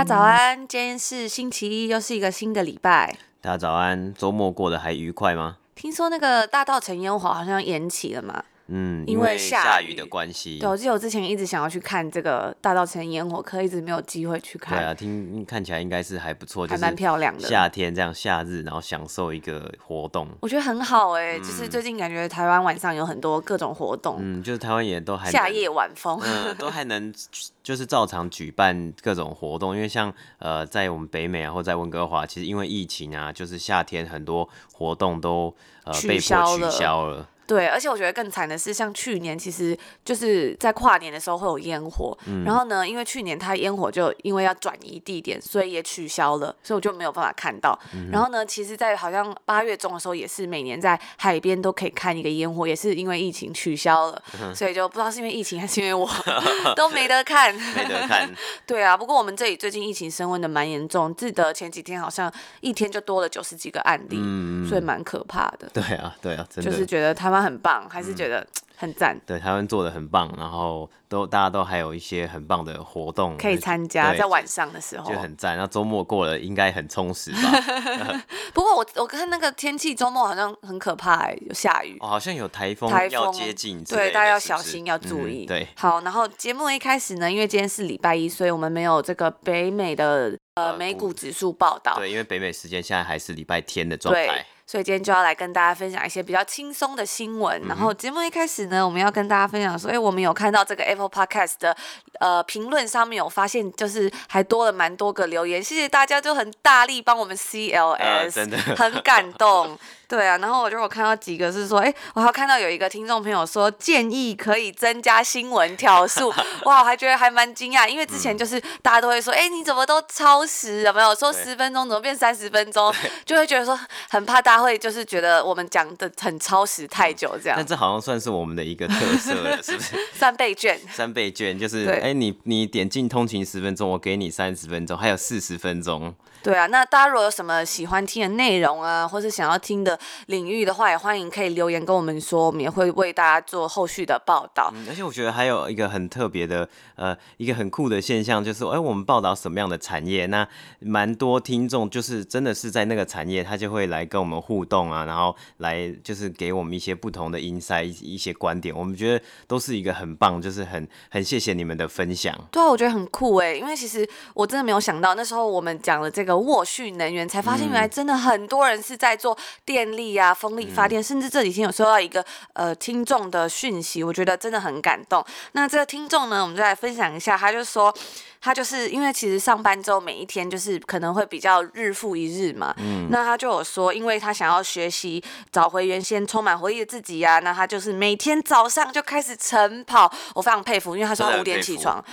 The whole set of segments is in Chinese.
家早安，今天是星期一，又是一个新的礼拜。大家早安，周末过得还愉快吗？听说那个大道陈烟火好像延期了嘛？嗯，因为下雨，的关系。对，我记得我之前一直想要去看这个大稻城烟火，可一直没有机会去看。对啊，听看起来应该是还不错，还蛮漂亮的。夏天这样夏日，然后享受一个活动，我觉得很好哎、欸。嗯、就是最近感觉台湾晚上有很多各种活动，嗯，就是台湾也都还夏夜晚风，嗯，都还能 就是照常举办各种活动。因为像呃，在我们北美啊，或在温哥华，其实因为疫情啊，就是夏天很多活动都呃被迫取消了。对，而且我觉得更惨的是，像去年其实就是在跨年的时候会有烟火，嗯、然后呢，因为去年它烟火就因为要转移地点，所以也取消了，所以我就没有办法看到。嗯、然后呢，其实，在好像八月中的时候，也是每年在海边都可以看一个烟火，也是因为疫情取消了，嗯、所以就不知道是因为疫情还是因为我 都没得看，没得看。对啊，不过我们这里最近疫情升温的蛮严重，记得前几天好像一天就多了九十几个案例，嗯、所以蛮可怕的。对啊，对啊，真的就是觉得台湾。很棒，还是觉得很赞。对，台湾做的很棒，然后都大家都还有一些很棒的活动可以参加，在晚上的时候就很赞。那周末过了应该很充实吧？不过我我看那个天气，周末好像很可怕，欸，有下雨，哦，好像有台风，台风要接近，对，大家要小心，要注意。嗯、对，好，然后节目一开始呢，因为今天是礼拜一，所以我们没有这个北美的呃美股指数报道。对，因为北美时间现在还是礼拜天的状态。所以今天就要来跟大家分享一些比较轻松的新闻。嗯、然后节目一开始呢，我们要跟大家分享说，哎，我们有看到这个 Apple Podcast 的呃评论上面有发现，就是还多了蛮多个留言，谢谢大家就很大力帮我们 CLS，、呃、真的 很感动。对啊，然后我就我看到几个是说，哎，我还看到有一个听众朋友说建议可以增加新闻条数，哇，我还觉得还蛮惊讶，因为之前就是大家都会说，哎，你怎么都超时，有没有说十分钟怎么变三十分钟，就会觉得说很怕大家会就是觉得我们讲的很超时太久这样。但这好像算是我们的一个特色了，是不是？三倍券，三倍券就是，哎，你你点进通勤十分钟，我给你三十分钟，还有四十分钟。对啊，那大家如果有什么喜欢听的内容啊，或是想要听的领域的话，也欢迎可以留言跟我们说，我们也会为大家做后续的报道。嗯，而且我觉得还有一个很特别的，呃，一个很酷的现象，就是哎，我们报道什么样的产业，那蛮多听众就是真的是在那个产业，他就会来跟我们互动啊，然后来就是给我们一些不同的 insight，一些观点，我们觉得都是一个很棒，就是很很谢谢你们的分享。对啊，我觉得很酷哎，因为其实我真的没有想到，那时候我们讲了这个。沃旭能源才发现，原来真的很多人是在做电力啊、风力发电，嗯、甚至这几天有收到一个呃听众的讯息，我觉得真的很感动。那这个听众呢，我们就来分享一下，他就说，他就是因为其实上班之后每一天就是可能会比较日复一日嘛，嗯，那他就有说，因为他想要学习找回原先充满活力的自己呀、啊，那他就是每天早上就开始晨跑，我非常佩服，因为他说他五点起床。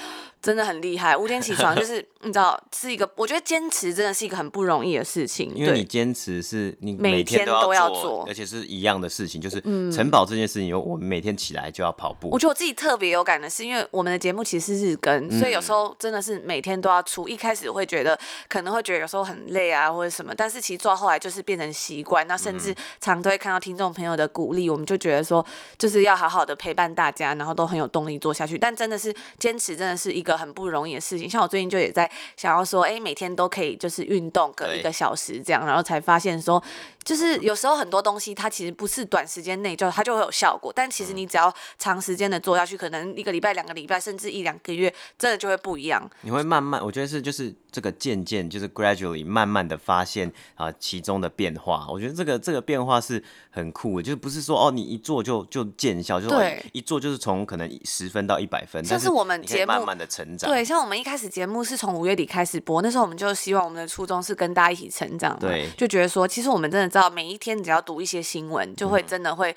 真的很厉害，五点起床就是 你知道是一个，我觉得坚持真的是一个很不容易的事情。因为你坚持是你每天都要做，而且是一样的事情，就是晨跑这件事情，我们每天起来就要跑步。我觉得我自己特别有感的是，因为我们的节目其实是日更，所以有时候真的是每天都要出。一开始会觉得可能会觉得有时候很累啊，或者什么，但是其实做到后来就是变成习惯。那甚至常都会看到听众朋友的鼓励，我们就觉得说就是要好好的陪伴大家，然后都很有动力做下去。但真的是坚持，真的是一个。很不容易的事情，像我最近就也在想要说，哎，每天都可以就是运动个一个小时这样，然后才发现说，就是有时候很多东西它其实不是短时间内就它就会有效果，但其实你只要长时间的做下去，可能一个礼拜、两个礼拜，甚至一两个月，真的就会不一样。你会慢慢，我觉得是就是这个渐渐就是 gradually 慢慢的发现啊其中的变化。我觉得这个这个变化是很酷的，就是不是说哦你一做就就见效，就是对一做就是从可能十分到一百分，但是我们节目慢慢的成。对，像我们一开始节目是从五月底开始播，那时候我们就希望我们的初衷是跟大家一起成长，对，就觉得说，其实我们真的知道，每一天只要读一些新闻，就会真的会。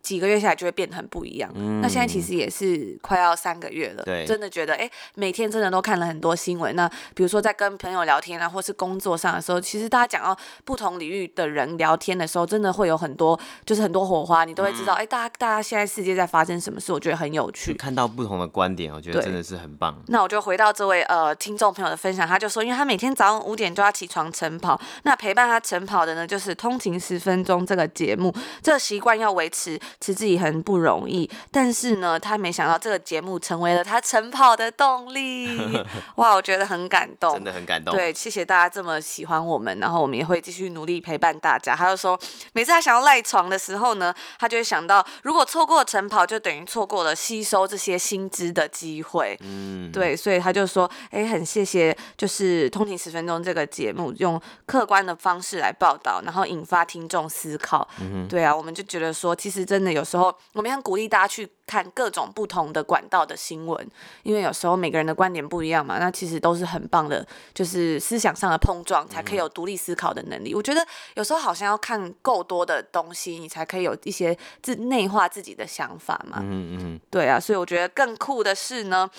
几个月下来就会变得很不一样。嗯、那现在其实也是快要三个月了，对，真的觉得哎、欸，每天真的都看了很多新闻。那比如说在跟朋友聊天啊，或是工作上的时候，其实大家讲到不同领域的人聊天的时候，真的会有很多，就是很多火花，你都会知道，哎、嗯欸，大家大家现在世界在发生什么事，我觉得很有趣。看到不同的观点，我觉得真的是很棒。那我就回到这位呃听众朋友的分享，他就说，因为他每天早上五点就要起床晨跑，那陪伴他晨跑的呢，就是通勤十分钟这个节目，这个习惯要维持持之以恒不容易。但是呢，他没想到这个节目成为了他晨跑的动力。哇，我觉得很感动，真的很感动。对，谢谢大家这么喜欢我们，然后我们也会继续努力陪伴大家。他就说，每次他想要赖床的时候呢，他就会想到，如果错过晨跑，就等于错过了吸收这些新知的机会。嗯，对，所以他就说，哎，很谢谢，就是通勤十分钟这个节目，用客观的方式来报道，然后引发听众思考。嗯，对啊，我们就觉得说，其实真的有时候，我们很鼓励大家去看各种不同的管道的新闻，因为有时候每个人的观点不一样嘛，那其实都是很棒的，就是思想上的碰撞，才可以有独立思考的能力。我觉得有时候好像要看够多的东西，你才可以有一些自内化自己的想法嘛。嗯嗯，对啊，所以我觉得更酷的是呢。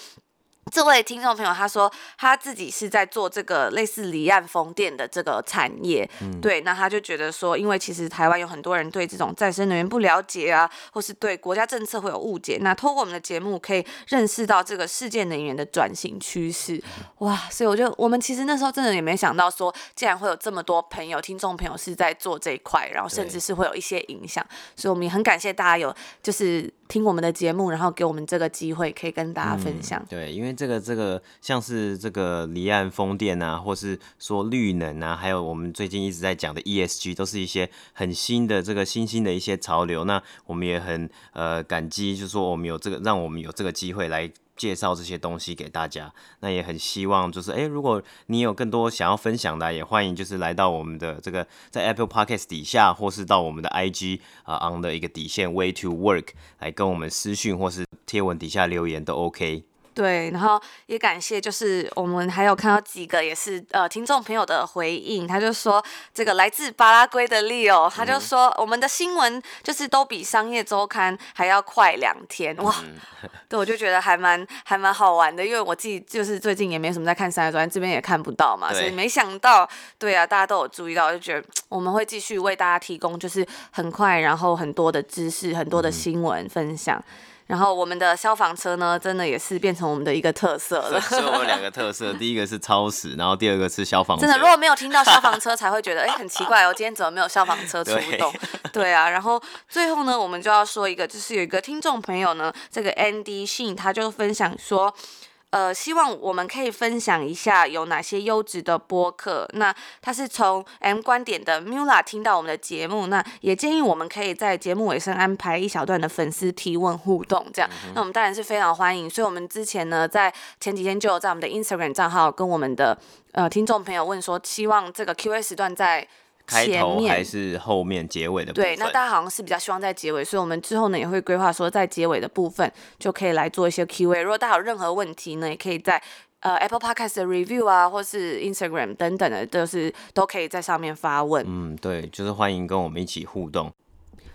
这位听众朋友他说他自己是在做这个类似离岸风电的这个产业，嗯、对，那他就觉得说，因为其实台湾有很多人对这种再生能源不了解啊，或是对国家政策会有误解，那透过我们的节目可以认识到这个世界能源的转型趋势，哇，所以我觉得我们其实那时候真的也没想到说，竟然会有这么多朋友、听众朋友是在做这一块，然后甚至是会有一些影响，所以我们也很感谢大家有就是。听我们的节目，然后给我们这个机会，可以跟大家分享。嗯、对，因为这个这个像是这个离岸风电啊，或是说绿能啊，还有我们最近一直在讲的 ESG，都是一些很新的这个新兴的一些潮流。那我们也很呃感激，就是说我们有这个，让我们有这个机会来。介绍这些东西给大家，那也很希望就是，诶，如果你有更多想要分享的，也欢迎就是来到我们的这个在 Apple Podcast 底下，或是到我们的 IG 啊、on 的一个底线 Way to Work 来跟我们私讯或是贴文底下留言都 OK。对，然后也感谢，就是我们还有看到几个也是呃听众朋友的回应，他就说这个来自巴拉圭的 Leo，他就说我们的新闻就是都比商业周刊还要快两天，哇，对，我就觉得还蛮还蛮好玩的，因为我自己就是最近也没什么在看商业周刊，这边也看不到嘛，所以没想到，对啊，大家都有注意到，就觉得我们会继续为大家提供就是很快然后很多的知识，很多的新闻分享。然后我们的消防车呢，真的也是变成我们的一个特色了。所以我们两个特色，第一个是超时，然后第二个是消防车。真的，如果没有听到消防车，才会觉得哎，很奇怪哦，今天怎么没有消防车出动？对，对啊。然后最后呢，我们就要说一个，就是有一个听众朋友呢，这个 Andy Shin 他就分享说。呃，希望我们可以分享一下有哪些优质的播客。那他是从 M 观点的 Mula 听到我们的节目，那也建议我们可以在节目尾声安排一小段的粉丝提问互动，这样，那我们当然是非常欢迎。所以，我们之前呢，在前几天就有在我们的 Instagram 账号跟我们的呃听众朋友问说，希望这个 Q&A 时段在。开头还是后面结尾的部分？对，那大家好像是比较希望在结尾，所以我们之后呢也会规划说，在结尾的部分就可以来做一些 Q&A。如果大家有任何问题呢，也可以在呃 Apple Podcast 的 Review 啊，或是 Instagram 等等的，都是都可以在上面发问。嗯，对，就是欢迎跟我们一起互动。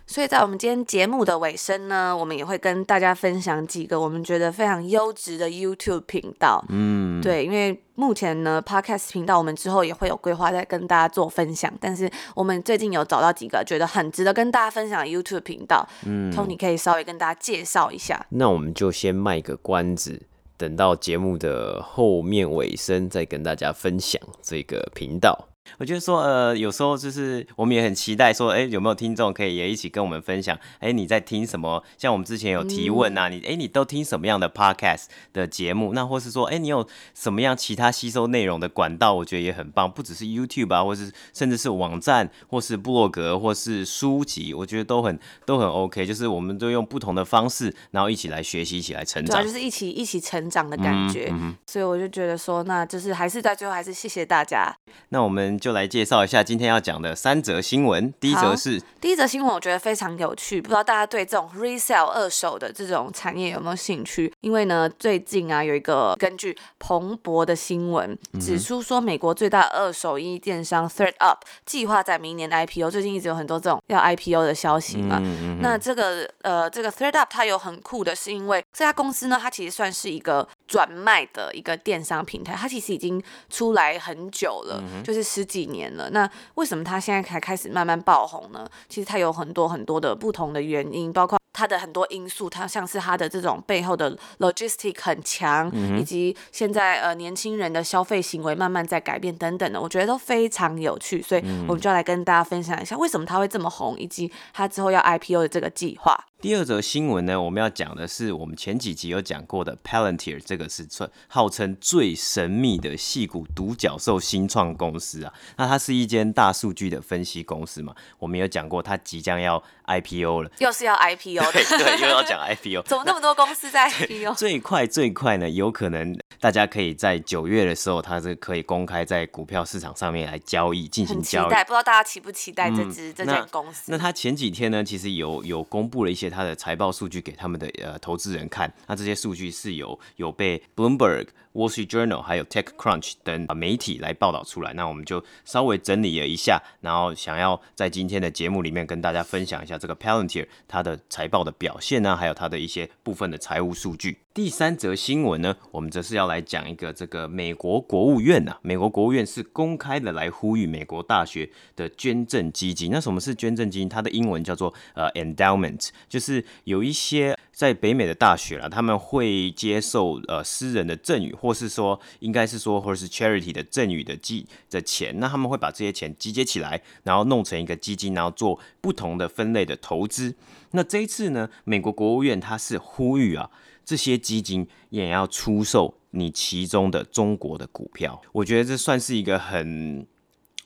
所以在我们今天节目的尾声呢，我们也会跟大家分享几个我们觉得非常优质的 YouTube 频道。嗯，对，因为目前呢，Podcast 频道我们之后也会有规划再跟大家做分享，但是我们最近有找到几个觉得很值得跟大家分享的 YouTube 频道。嗯，Tony 可以稍微跟大家介绍一下。那我们就先卖个关子，等到节目的后面尾声再跟大家分享这个频道。我觉得说，呃，有时候就是我们也很期待说，哎，有没有听众可以也一起跟我们分享？哎，你在听什么？像我们之前有提问啊，你哎，你都听什么样的 podcast 的节目？那或是说，哎，你有什么样其他吸收内容的管道？我觉得也很棒，不只是 YouTube 啊，或是甚至是网站，或是部落格，或是书籍，我觉得都很都很 OK。就是我们都用不同的方式，然后一起来学习，一起来成长，就是一起一起成长的感觉。嗯嗯、所以我就觉得说，那就是还是在最后，还是谢谢大家。那我们。们就来介绍一下今天要讲的三则新闻。第一则是第一则新闻，我觉得非常有趣，不知道大家对这种 resale 二手的这种产业有没有兴趣？因为呢，最近啊有一个根据彭博的新闻指出说，美国最大二手衣电商 ThredUp 计划在明年 IPO。最近一直有很多这种要 IPO 的消息嘛。嗯嗯嗯，那这个呃，这个 ThredUp 它有很酷的是，因为这家公司呢，它其实算是一个转卖的一个电商平台，它其实已经出来很久了，嗯、就是十几年了。那为什么它现在才开始慢慢爆红呢？其实它有很多很多的不同的原因，包括它的很多因素，它像是它的这种背后的 logistic 很强，嗯、以及现在呃年轻人的消费行为慢慢在改变等等的，我觉得都非常有趣。所以我们就要来跟大家分享一下为什么它会这么红，以及它之后要 IPO 的这个计划。第二则新闻呢，我们要讲的是我们前几集有讲过的 Palantir，这个是称号称最神秘的戏骨独角兽新创公司啊。那它是一间大数据的分析公司嘛，我们有讲过它即将要 IPO 了，又是要 IPO 的，对，对，又要讲 IPO。怎么那么多公司在 IPO？最快最快呢，有可能大家可以在九月的时候，它是可以公开在股票市场上面来交易进行交易。期待，不知道大家期不期待这只、嗯、这间公司？那它前几天呢，其实有有公布了一些。他的财报数据给他们的呃投资人看，那这些数据是有有被 Bloomberg、Wall Street Journal 还有 TechCrunch 等媒体来报道出来。那我们就稍微整理了一下，然后想要在今天的节目里面跟大家分享一下这个 Palantir 它的财报的表现呢，还有它的一些部分的财务数据。第三则新闻呢，我们则是要来讲一个这个美国国务院呐，美国国务院是公开的来呼吁美国大学的捐赠基金。那什么是捐赠基金？它的英文叫做呃 endowment，就是有一些在北美的大学啦，他们会接受呃私人的赠与，或是说应该是说或者是 charity 的赠与的基的钱，那他们会把这些钱集结起来，然后弄成一个基金，然后做不同的分类的投资。那这一次呢，美国国务院它是呼吁啊。这些基金也要出售你其中的中国的股票，我觉得这算是一个很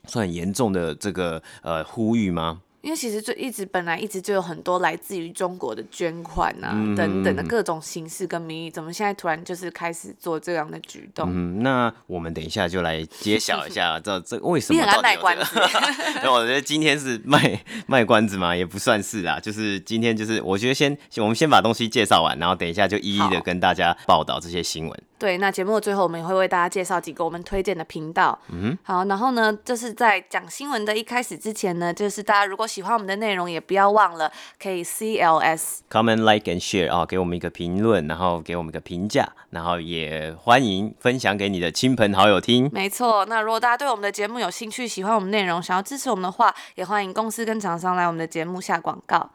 算严重的这个呃呼吁吗？因为其实就一直本来一直就有很多来自于中国的捐款啊、嗯、等等的各种形式跟名义，怎么现在突然就是开始做这样的举动？嗯，那我们等一下就来揭晓一下，这这为什么到底有、这个？卖关子。那我觉得今天是卖卖关子嘛，也不算是啦，就是今天就是我觉得先我们先把东西介绍完，然后等一下就一一的跟大家报道这些新闻。对，那节目的最后我们也会为大家介绍几个我们推荐的频道。嗯，好，然后呢，就是在讲新闻的一开始之前呢，就是大家如果喜欢我们的内容，也不要忘了可以 CLS comment like and share 啊，给我们一个评论，然后给我们一个评价，然后也欢迎分享给你的亲朋好友听。没错，那如果大家对我们的节目有兴趣，喜欢我们内容，想要支持我们的话，也欢迎公司跟厂商来我们的节目下广告。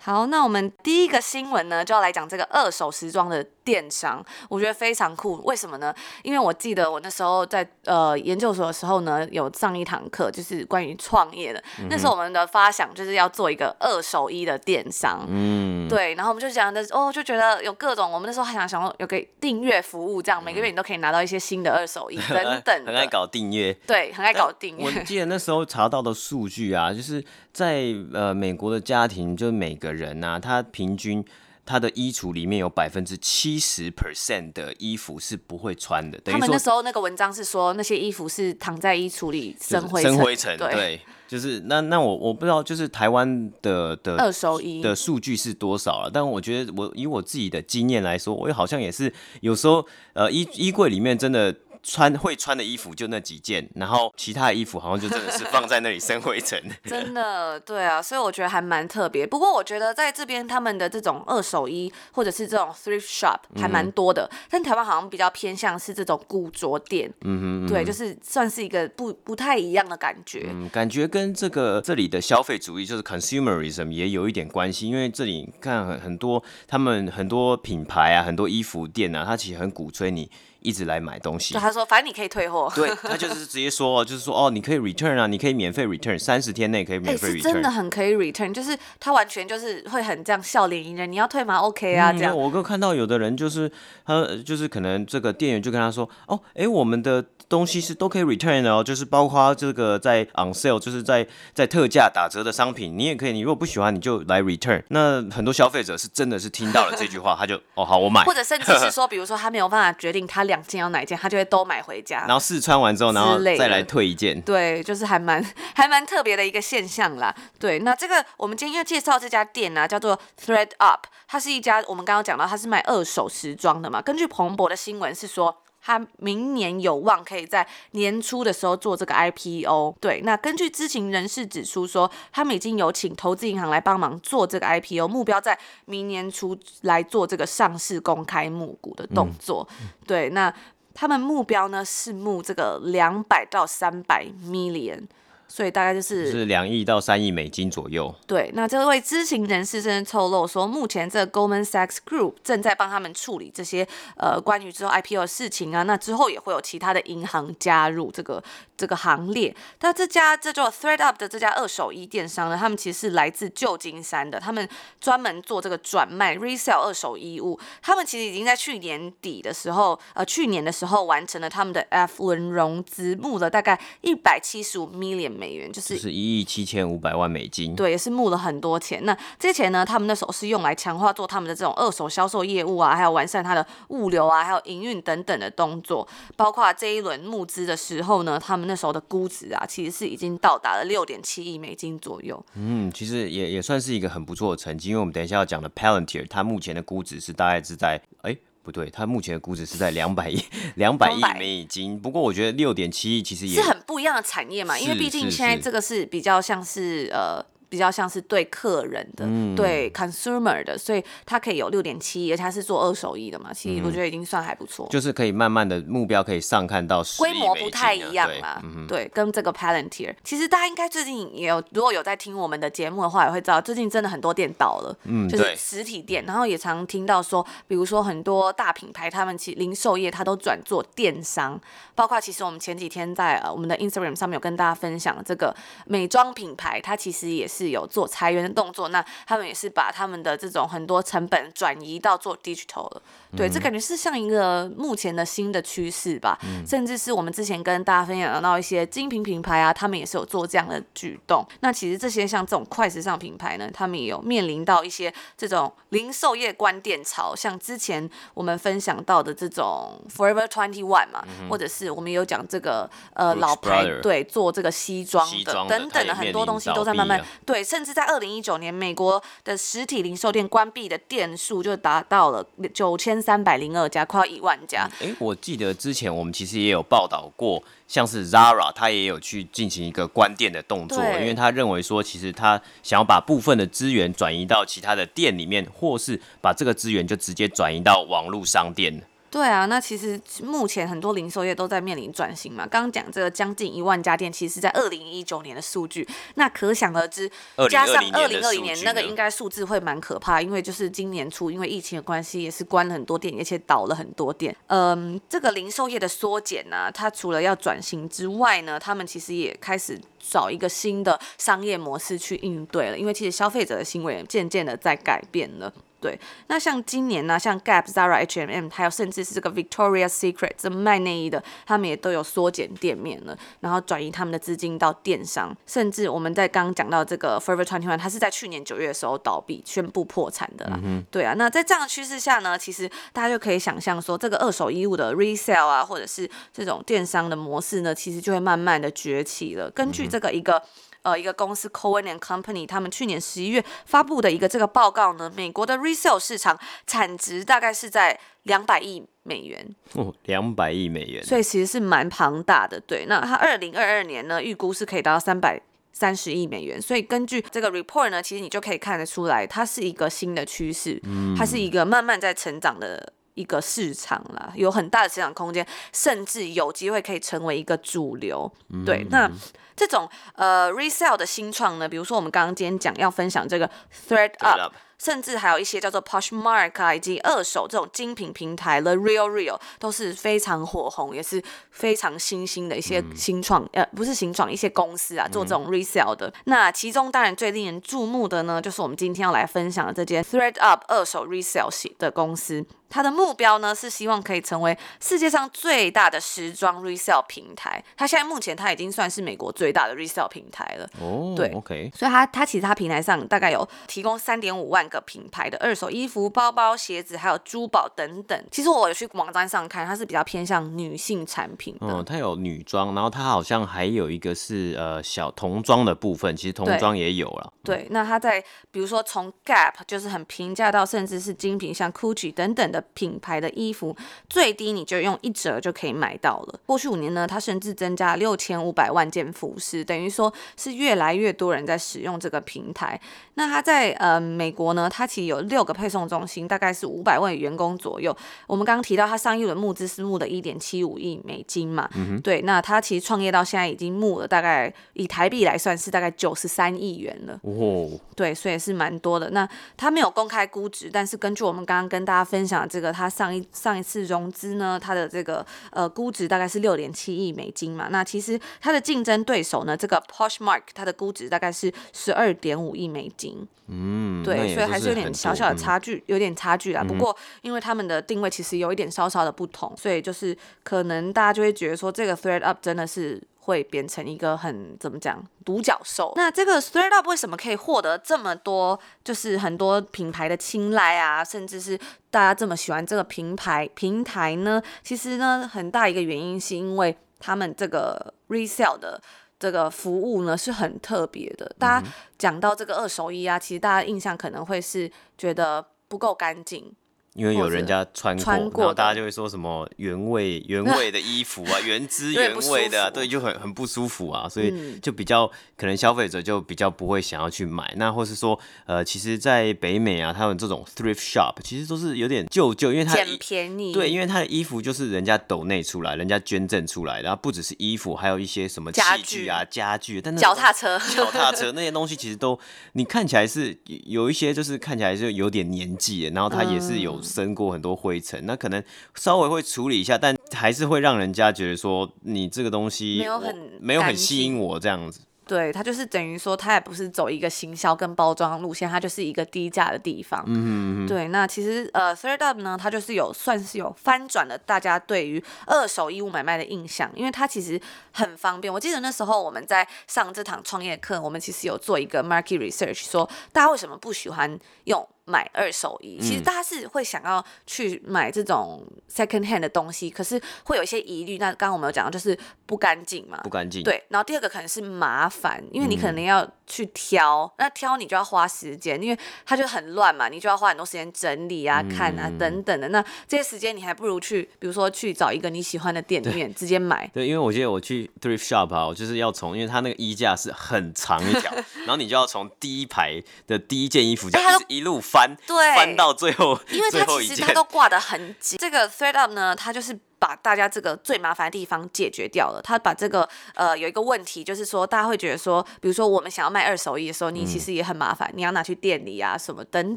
好，那我们第一个新闻呢，就要来讲这个二手时装的电商，我觉得非常酷。为什么呢？因为我记得我那时候在呃研究所的时候呢，有上一堂课，就是关于创业的。嗯、那时候我们的发想就是要做一个二手衣的电商，嗯，对。然后我们就讲的哦，就觉得有各种，我们那时候还想想要有个订阅服务，这样每个月你都可以拿到一些新的二手衣等等。很爱搞订阅，对，很爱搞订阅。我记得那时候查到的数据啊，就是在呃美国的家庭，就是每个人啊，他平均他的衣橱里面有百分之七十 percent 的衣服是不会穿的。他们那时候那个文章是说，那些衣服是躺在衣橱里生灰尘。生灰尘，对，对，就是那那我我不知道，就是台湾的的二手衣的数据是多少了？但我觉得我以我自己的经验来说，我好像也是有时候呃衣衣柜里面真的。穿会穿的衣服就那几件，然后其他的衣服好像就真的是放在那里生灰尘。真的，对啊，所以我觉得还蛮特别。不过我觉得在这边他们的这种二手衣或者是这种 thrift shop 还蛮多的，嗯、但台湾好像比较偏向是这种古着店。嗯哼，对，就是算是一个不不太一样的感觉。嗯，感觉跟这个这里的消费主义就是 consumerism 也有一点关系，因为这里看很很多他们很多品牌啊，很多衣服店啊，它其实很鼓吹你。一直来买东西，对他说，反正你可以退货。对，他就是直接说，就是说，哦，你可以 return 啊，你可以免费 return，三十天内可以免费 return。欸、真的很可以 return，就是他完全就是会很这样笑脸迎人，你要退吗？OK 啊，嗯、这样。我哥看到有的人就是他就是可能这个店员就跟他说，哦，哎、欸，我们的。东西是都可以 return 的哦，就是包括这个在 on sale，就是在在特价打折的商品，你也可以，你如果不喜欢，你就来 return。那很多消费者是真的是听到了这句话，他就 哦好，我买。或者甚至是说，比如说他没有办法决定他两件要哪一件，他就会都买回家，然后试穿完之后，然后再来退一件。对，就是还蛮 还蛮特别的一个现象啦。对，那这个我们今天要介绍这家店呢、啊，叫做 Thread Up，它是一家我们刚刚讲到它是卖二手时装的嘛。根据彭博的新闻是说。他明年有望可以在年初的时候做这个 IPO。对，那根据知情人士指出说，他们已经有请投资银行来帮忙做这个 IPO，目标在明年初来做这个上市公开募股的动作。嗯、对，那他们目标呢是募这个两百到三百 million。所以大概就是是两亿到三亿美金左右。对，那这位知情人士甚至透露说，目前这个 Goldman Sachs Group 正在帮他们处理这些呃关于之后 IPO 的事情啊。那之后也会有其他的银行加入这个这个行列。那这家这叫 ThreadUp 的这家二手衣电商呢，他们其实是来自旧金山的，他们专门做这个转卖 resale 二手衣物。他们其实已经在去年底的时候，呃，去年的时候完成了他们的 F 轮融资，募了大概一百七十五 million。美元就是是一亿七千五百万美金，对，也是募了很多钱。那这些钱呢，他们那时候是用来强化做他们的这种二手销售业务啊，还有完善它的物流啊，还有营运等等的动作。包括这一轮募资的时候呢，他们那时候的估值啊，其实是已经到达了六点七亿美金左右。嗯，其实也也算是一个很不错的成绩，因为我们等一下要讲的 Palantir，它目前的估值是大概是在哎。不对，它目前的估值是在两百亿，两百亿美金。不过我觉得六点七亿其实也是很不一样的产业嘛，因为毕竟现在这个是比较像是呃。比较像是对客人的，嗯、对 consumer 的，所以它可以有六点七，而且它是做二手衣的嘛，其实我觉得已经算还不错。就是可以慢慢的目标可以上看到规模不太一样啦，对，嗯、对，跟这个 Palantir，其实大家应该最近也有，如果有在听我们的节目的话，也会知道最近真的很多店倒了，嗯，就是实体店，然后也常听到说，比如说很多大品牌，他们其实零售业它都转做电商，包括其实我们前几天在呃我们的 Instagram 上面有跟大家分享这个美妆品牌，它其实也是。是有做裁员的动作，那他们也是把他们的这种很多成本转移到做 digital 了。对，这感觉是像一个目前的新的趋势吧。嗯、甚至是我们之前跟大家分享到一些精品品牌啊，他们也是有做这样的举动。那其实这些像这种快时尚品牌呢，他们也有面临到一些这种零售业关店潮，像之前我们分享到的这种 Forever Twenty One 嘛，嗯、或者是我们有讲这个呃老牌对做这个西装的，的等等的很多东西都在慢慢。对，甚至在二零一九年，美国的实体零售店关闭的店数就达到了九千三百零二家，快要一万家。哎、嗯，我记得之前我们其实也有报道过，像是 Zara，他也有去进行一个关店的动作，因为他认为说，其实他想要把部分的资源转移到其他的店里面，或是把这个资源就直接转移到网络商店。对啊，那其实目前很多零售业都在面临转型嘛。刚刚讲这个将近一万家店，其实是在二零一九年的数据，那可想而知，加上二零二零年那个应该数字会蛮可怕，因为就是今年初因为疫情的关系，也是关了很多店，而且倒了很多店。嗯，这个零售业的缩减呢，它除了要转型之外呢，他们其实也开始找一个新的商业模式去应对了，因为其实消费者的行为渐渐的在改变了。对，那像今年呢、啊，像 Gap、Zara、H&M，还有甚至是这个 Victoria's Secret 这卖内衣的，他们也都有缩减店面了，然后转移他们的资金到电商，甚至我们在刚刚讲到这个 Forever 21，它是在去年九月的时候倒闭宣布破产的啦。嗯、对啊，那在这样的趋势下呢，其实大家就可以想象说，这个二手衣物的 resale 啊，或者是这种电商的模式呢，其实就会慢慢的崛起了。根据这个一个。呃，一个公司 Cohen and Company，他们去年十一月发布的一个这个报告呢，美国的 resale 市场产值大概是在两百亿美元哦，两百亿美元，所以其实是蛮庞大的。对，那它二零二二年呢，预估是可以达到三百三十亿美元。所以根据这个 report 呢，其实你就可以看得出来，它是一个新的趋势，它是一个慢慢在成长的一个市场啦，有很大的成长空间，甚至有机会可以成为一个主流。对，那。这种呃 resale 的新创呢，比如说我们刚刚今天讲要分享这个 Thread Up，up 甚至还有一些叫做 Poshmark 啊，以及二手这种精品平台 The Real Real 都是非常火红，也是非常新兴的一些新创，嗯、呃，不是新创，一些公司啊做这种 resale 的。嗯、那其中当然最令人注目的呢，就是我们今天要来分享的这间 Thread Up 二手 resale 的公司。他的目标呢是希望可以成为世界上最大的时装 resale 平台。他现在目前他已经算是美国最大的 resale 平台了。哦，对，OK。所以他他其实他平台上大概有提供三点五万个品牌的二手衣服、包包、鞋子，还有珠宝等等。其实我有去网站上看，它是比较偏向女性产品的。嗯，它有女装，然后它好像还有一个是呃小童装的部分，其实童装也有了。对，那它在比如说从 Gap 就是很平价到甚至是精品，像 Gucci 等等的品牌的衣服，最低你就用一折就可以买到了。过去五年呢，它甚至增加六千五百万件服饰，等于说是越来越多人在使用这个平台。那它在呃美国呢，它其实有六个配送中心，大概是五百万员工左右。我们刚刚提到它上一轮募资是募的一点七五亿美金嘛，嗯哼，对，那它其实创业到现在已经募了大概以台币来算是大概九十三亿元了。哦，对，所以是蛮多的。那他没有公开估值，但是根据我们刚刚跟大家分享的这个，他上一上一次融资呢，他的这个呃估值大概是六点七亿美金嘛。那其实他的竞争对手呢，这个 Poshmark 它的估值大概是十二点五亿美金。嗯，对，所以还是有点小小的差距，嗯、有点差距啦。不过因为他们的定位其实有一点稍稍的不同，所以就是可能大家就会觉得说，这个 Thread Up 真的是。会变成一个很怎么讲独角兽？那这个 ThreadUp 为什么可以获得这么多，就是很多品牌的青睐啊，甚至是大家这么喜欢这个平牌平台呢？其实呢，很大一个原因是因为他们这个 resale 的这个服务呢是很特别的。大家讲到这个二手衣啊，其实大家印象可能会是觉得不够干净。因为有人家穿过，穿过，然后大家就会说什么原味原 味的衣服啊，原汁原味的，对，就很很不舒服啊，所以就比较可能消费者就比较不会想要去买。那或是说，呃，其实，在北美啊，他们这种 thrift shop 其实都是有点旧旧，因为它捡便宜，对，因为它的衣服就是人家抖内出来，人家捐赠出来，然后不只是衣服，还有一些什么器具啊、家具，但脚踏车、脚踏车那些东西，其实都你看起来是有一些就是看起来就有点年纪，然后它也是有。生过很多灰尘，那可能稍微会处理一下，但还是会让人家觉得说你这个东西没有很没有很吸引我这样子。对，它就是等于说，它也不是走一个行销跟包装路线，它就是一个低价的地方。嗯嗯对，那其实呃，ThredUp 呢，它就是有算是有翻转了大家对于二手衣物买卖的印象，因为它其实很方便。我记得那时候我们在上这堂创业课，我们其实有做一个 market research，说大家为什么不喜欢用。买二手衣，其实大家是会想要去买这种 second hand 的东西，可是会有一些疑虑。那刚刚我们有讲到，就是不干净嘛，不干净。对，然后第二个可能是麻烦，因为你可能要去挑，嗯、那挑你就要花时间，因为它就很乱嘛，你就要花很多时间整理啊、看啊等等的。那这些时间你还不如去，比如说去找一个你喜欢的店里面直接买。对，因为我记得我去 thrift shop 啊，我就是要从，因为它那个衣架是很长一条，然后你就要从第一排的第一件衣服就一路翻。翻对，翻到最后，因为它其实它都挂得很紧。这个 ThredUp 呢，它就是把大家这个最麻烦的地方解决掉了。他把这个呃有一个问题，就是说大家会觉得说，比如说我们想要卖二手衣的时候，你其实也很麻烦，嗯、你要拿去店里啊什么等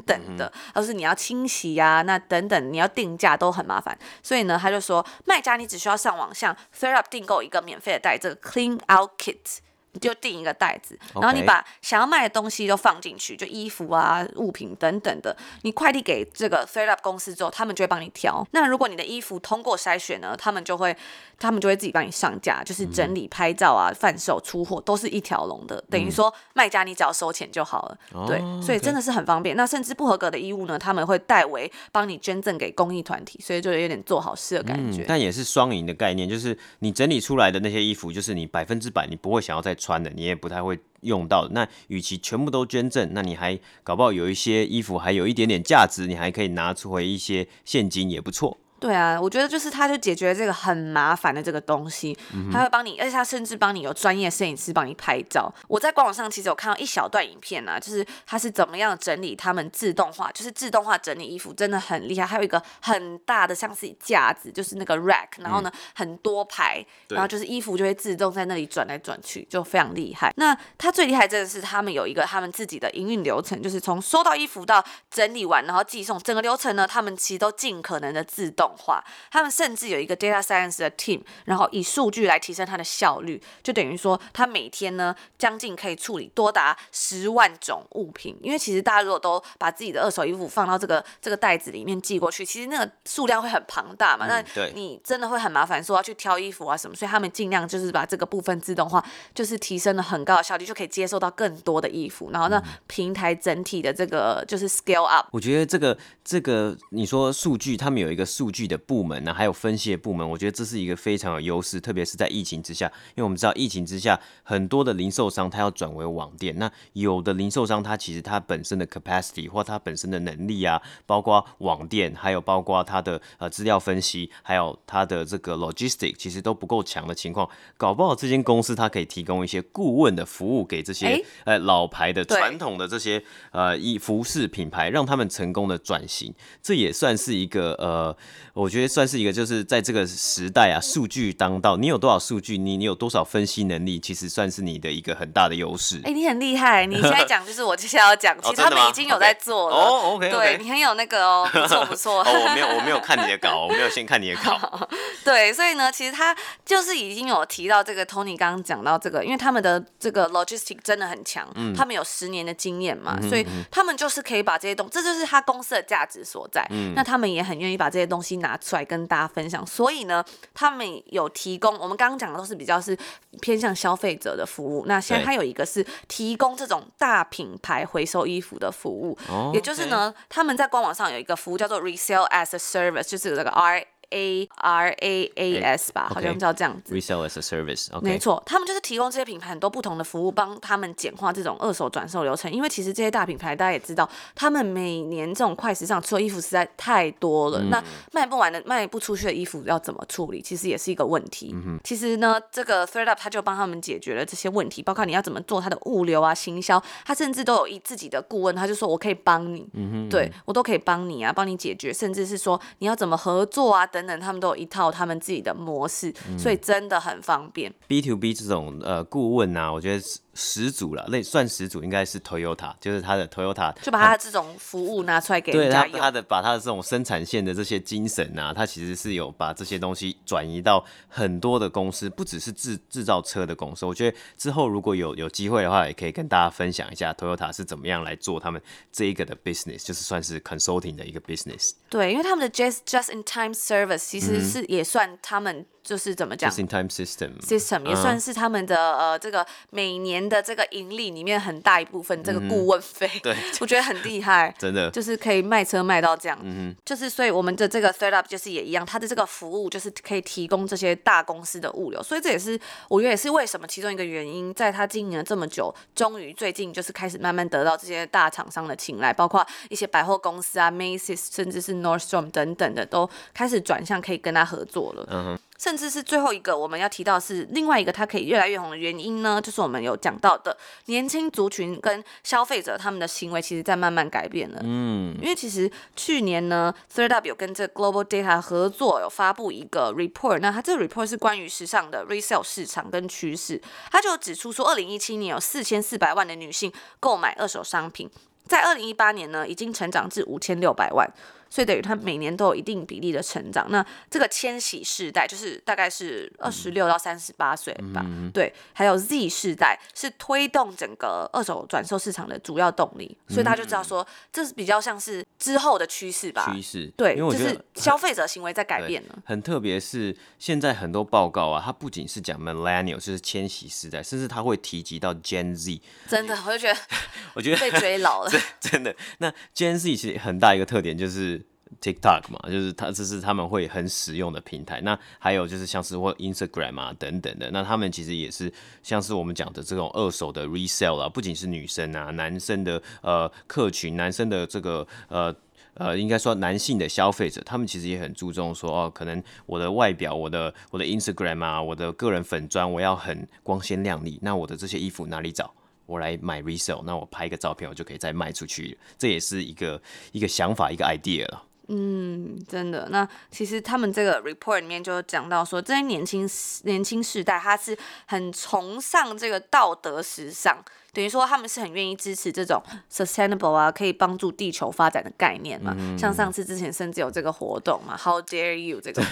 等的，而、嗯、是你要清洗呀、啊，那等等你要定价都很麻烦。所以呢，他就说卖家你只需要上网向 ThredUp 订购一个免费的袋，这个 Clean Out Kit。你就订一个袋子，然后你把想要卖的东西都放进去，就衣服啊、物品等等的。你快递给这个 ThredUp 公司之后，他们就会帮你挑。那如果你的衣服通过筛选呢，他们就会，他们就会自己帮你上架，就是整理、拍照啊、贩售、出货都是一条龙的。等于说卖家你只要收钱就好了。对，所以真的是很方便。那甚至不合格的衣物呢，他们会代为帮你捐赠给公益团体，所以就有点做好事的感觉。但也是双赢的概念，就是你整理出来的那些衣服，就是你百分之百你不会想要再。穿的你也不太会用到的，那与其全部都捐赠，那你还搞不好有一些衣服还有一点点价值，你还可以拿出回一些现金也不错。对啊，我觉得就是他就解决了这个很麻烦的这个东西，嗯、他会帮你，而且他甚至帮你有专业摄影师帮你拍照。我在官网上其实有看到一小段影片啊，就是他是怎么样整理他们自动化，就是自动化整理衣服真的很厉害。还有一个很大的像是架子，就是那个 rack，然后呢、嗯、很多排，然后就是衣服就会自动在那里转来转去，就非常厉害。那他最厉害真的是他们有一个他们自己的营运流程，就是从收到衣服到整理完然后寄送，整个流程呢他们其实都尽可能的自动。动化。他们甚至有一个 data science 的 team，然后以数据来提升它的效率，就等于说，它每天呢将近可以处理多达十万种物品。因为其实大家如果都把自己的二手衣服放到这个这个袋子里面寄过去，其实那个数量会很庞大嘛。嗯、那你真的会很麻烦，说要去挑衣服啊什么，所以他们尽量就是把这个部分自动化，就是提升了很高的效率，就可以接受到更多的衣服，然后那平台整体的这个就是 scale up。我觉得这个这个你说数据，他们有一个数据的部门呢，还有分析的部门，我觉得这是一个非常有优势，特别是在疫情之下，因为我们知道疫情之下很多的零售商他要转为网店，那有的零售商他其实他本身的 capacity 或他本身的能力啊，包括网店，还有包括他的呃资料分析，还有他的这个 logistic，其实都不够强的情况，搞不好这间公司它可以提供一些顾问的服务给这些、欸、呃老牌的传统的这些呃衣服饰品牌，让他们成功的转型，这也算是一个呃，我觉得算是一个就是在这个时代啊，数据当道，你有多少数据，你你有多少分析能力，其实算是你的一个很大的优势。哎、欸，你很厉害，你现在讲就是我接下来要讲，其实他们已经有在做了。哦，OK，对你很有那个哦，不错不错。哦，我没有我没有看你的稿，我没有先看你的稿。对，所以呢，其实他就是已经有提到这个 Tony 刚刚讲到这个，因为他们的这个 logistic 真的很强，嗯、他们有十年的经验嘛，嗯、所以他们就是可以把这些东西，这就是他公司的价值所在。嗯、那他们也很愿意把这些东西拿出来跟大家分享。所以呢，他们有提供我们刚刚讲的都是比较是偏向消费者的服务。那现在他有一个是提供这种大品牌回收衣服的服务，哦、也就是呢，他们在官网上有一个服务叫做 Resell as a Service，就是这个 R。A R A A S 吧，欸、好像叫这样子。Resell as a service，、okay. 没错，他们就是提供这些品牌很多不同的服务，帮他们简化这种二手转售流程。因为其实这些大品牌大家也知道，他们每年这种快时尚出的衣服实在太多了，嗯、那卖不完的、卖不出去的衣服要怎么处理，其实也是一个问题。嗯、其实呢，这个 ThredUp 他就帮他们解决了这些问题，包括你要怎么做它的物流啊、行销，他甚至都有一自己的顾问，他就说我可以帮你，对我都可以帮你啊，帮你解决，甚至是说你要怎么合作啊等等，他们都有一套他们自己的模式，所以真的很方便。B to B 这种呃顾问啊，我觉得始祖了，那算始祖应该是 Toyota，就是他的 Toyota，就把他的这种服务拿出来给。对他，他的把他的这种生产线的这些精神啊，他其实是有把这些东西转移到很多的公司，不只是制制造车的公司。我觉得之后如果有有机会的话，也可以跟大家分享一下 Toyota 是怎么样来做他们这一个的 business，就是算是 consulting 的一个 business。对，因为他们的 just just in time service 其实是也算他们。就是怎么讲？Just in time system system 也算是他们的、uh 呃这个每年的这个盈利里面很大一部分这个顾问费。Mm hmm. 对，我觉得很厉害，真的就是可以卖车卖到这样。嗯、mm hmm. 就是所以我们的这个 ThredUp 就是也一样，它的这个服务就是可以提供这些大公司的物流，所以这也是我觉得也是为什么其中一个原因，在它经营了这么久，终于最近就是开始慢慢得到这些大厂商的青睐，包括一些百货公司啊，Macy's 甚至是 Nordstrom 等等的都开始转向可以跟他合作了。嗯哼、uh。甚至是最后一个我们要提到是另外一个它可以越来越红的原因呢，就是我们有讲到的年轻族群跟消费者他们的行为其实在慢慢改变了。嗯，因为其实去年呢，ThredUp 有跟这 Global Data 合作，有发布一个 report，那它这个 report 是关于时尚的 resale 市场跟趋势，它就指出说，二零一七年有四千四百万的女性购买二手商品，在二零一八年呢，已经成长至五千六百万。所以等于它每年都有一定比例的成长。那这个千禧世代就是大概是二十六到三十八岁吧，嗯、对。还有 Z 世代是推动整个二手转售市场的主要动力。所以大家就知道说，这是比较像是之后的趋势吧。趋势。对，因为我觉得就是消费者行为在改变了。很特别是现在很多报告啊，它不仅是讲 Millennial，就是千禧世代，甚至它会提及到 Gen Z。真的，我就觉得，我觉得被追老了。真的，那 Gen Z 其实很大一个特点就是。TikTok 嘛，就是它这是他们会很使用的平台。那还有就是像是或 Instagram 啊等等的，那他们其实也是像是我们讲的这种二手的 resell 啊，不仅是女生啊，男生的呃客群，男生的这个呃呃应该说男性的消费者，他们其实也很注重说哦，可能我的外表，我的我的 Instagram 啊，我的个人粉砖，我要很光鲜亮丽。那我的这些衣服哪里找？我来买 resale，那我拍一个照片，我就可以再卖出去。这也是一个一个想法，一个 idea 了。嗯，真的。那其实他们这个 report 里面就讲到说，这些年轻年轻时代他是很崇尚这个道德时尚。等于说他们是很愿意支持这种 sustainable 啊，可以帮助地球发展的概念嘛。嗯、像上次之前甚至有这个活动嘛，How dare you 这个。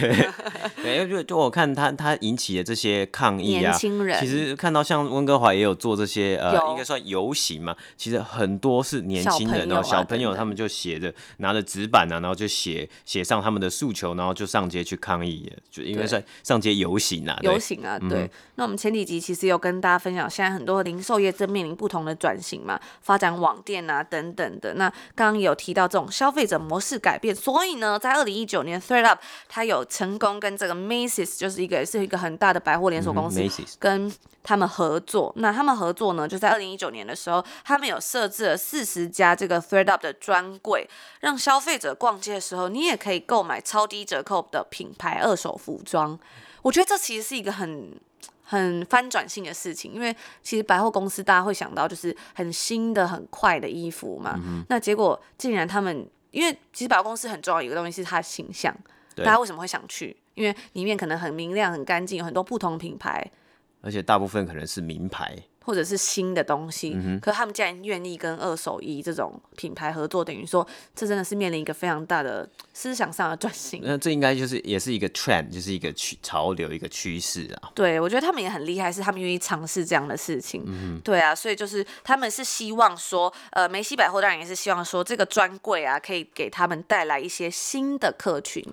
对，因为就就我看他他引起的这些抗议啊，年轻人。其实看到像温哥华也有做这些呃，应该算游行嘛。其实很多是年轻人哦，小朋友，他们就写着拿着纸板啊，然后就写写上他们的诉求，然后就上街去抗议，就应该算上街游行啊。游行啊，对。嗯、那我们前几集其实有跟大家分享，现在很多零售业正面临。不同的转型嘛，发展网店啊等等的。那刚刚有提到这种消费者模式改变，所以呢，在二零一九年，ThredUp 它有成功跟这个 Macy's 就是一个是一个很大的百货连锁公司，跟他们合作。那他们合作呢，就在二零一九年的时候，他们有设置了四十家这个 ThredUp 的专柜，让消费者逛街的时候，你也可以购买超低折扣的品牌二手服装。我觉得这其实是一个很。很翻转性的事情，因为其实百货公司大家会想到就是很新的、很快的衣服嘛。嗯、那结果竟然他们，因为其实百货公司很重要一个东西是它的形象，大家为什么会想去？因为里面可能很明亮、很干净，有很多不同品牌，而且大部分可能是名牌。或者是新的东西，可他们竟然愿意跟二手衣这种品牌合作，等于说这真的是面临一个非常大的思想上的转型。那这应该就是也是一个 trend，就是一个趋潮流，一个趋势啊。对，我觉得他们也很厉害，是他们愿意尝试这样的事情。嗯，对啊，所以就是他们是希望说，呃，梅西百货当然也是希望说，这个专柜啊，可以给他们带来一些新的客群。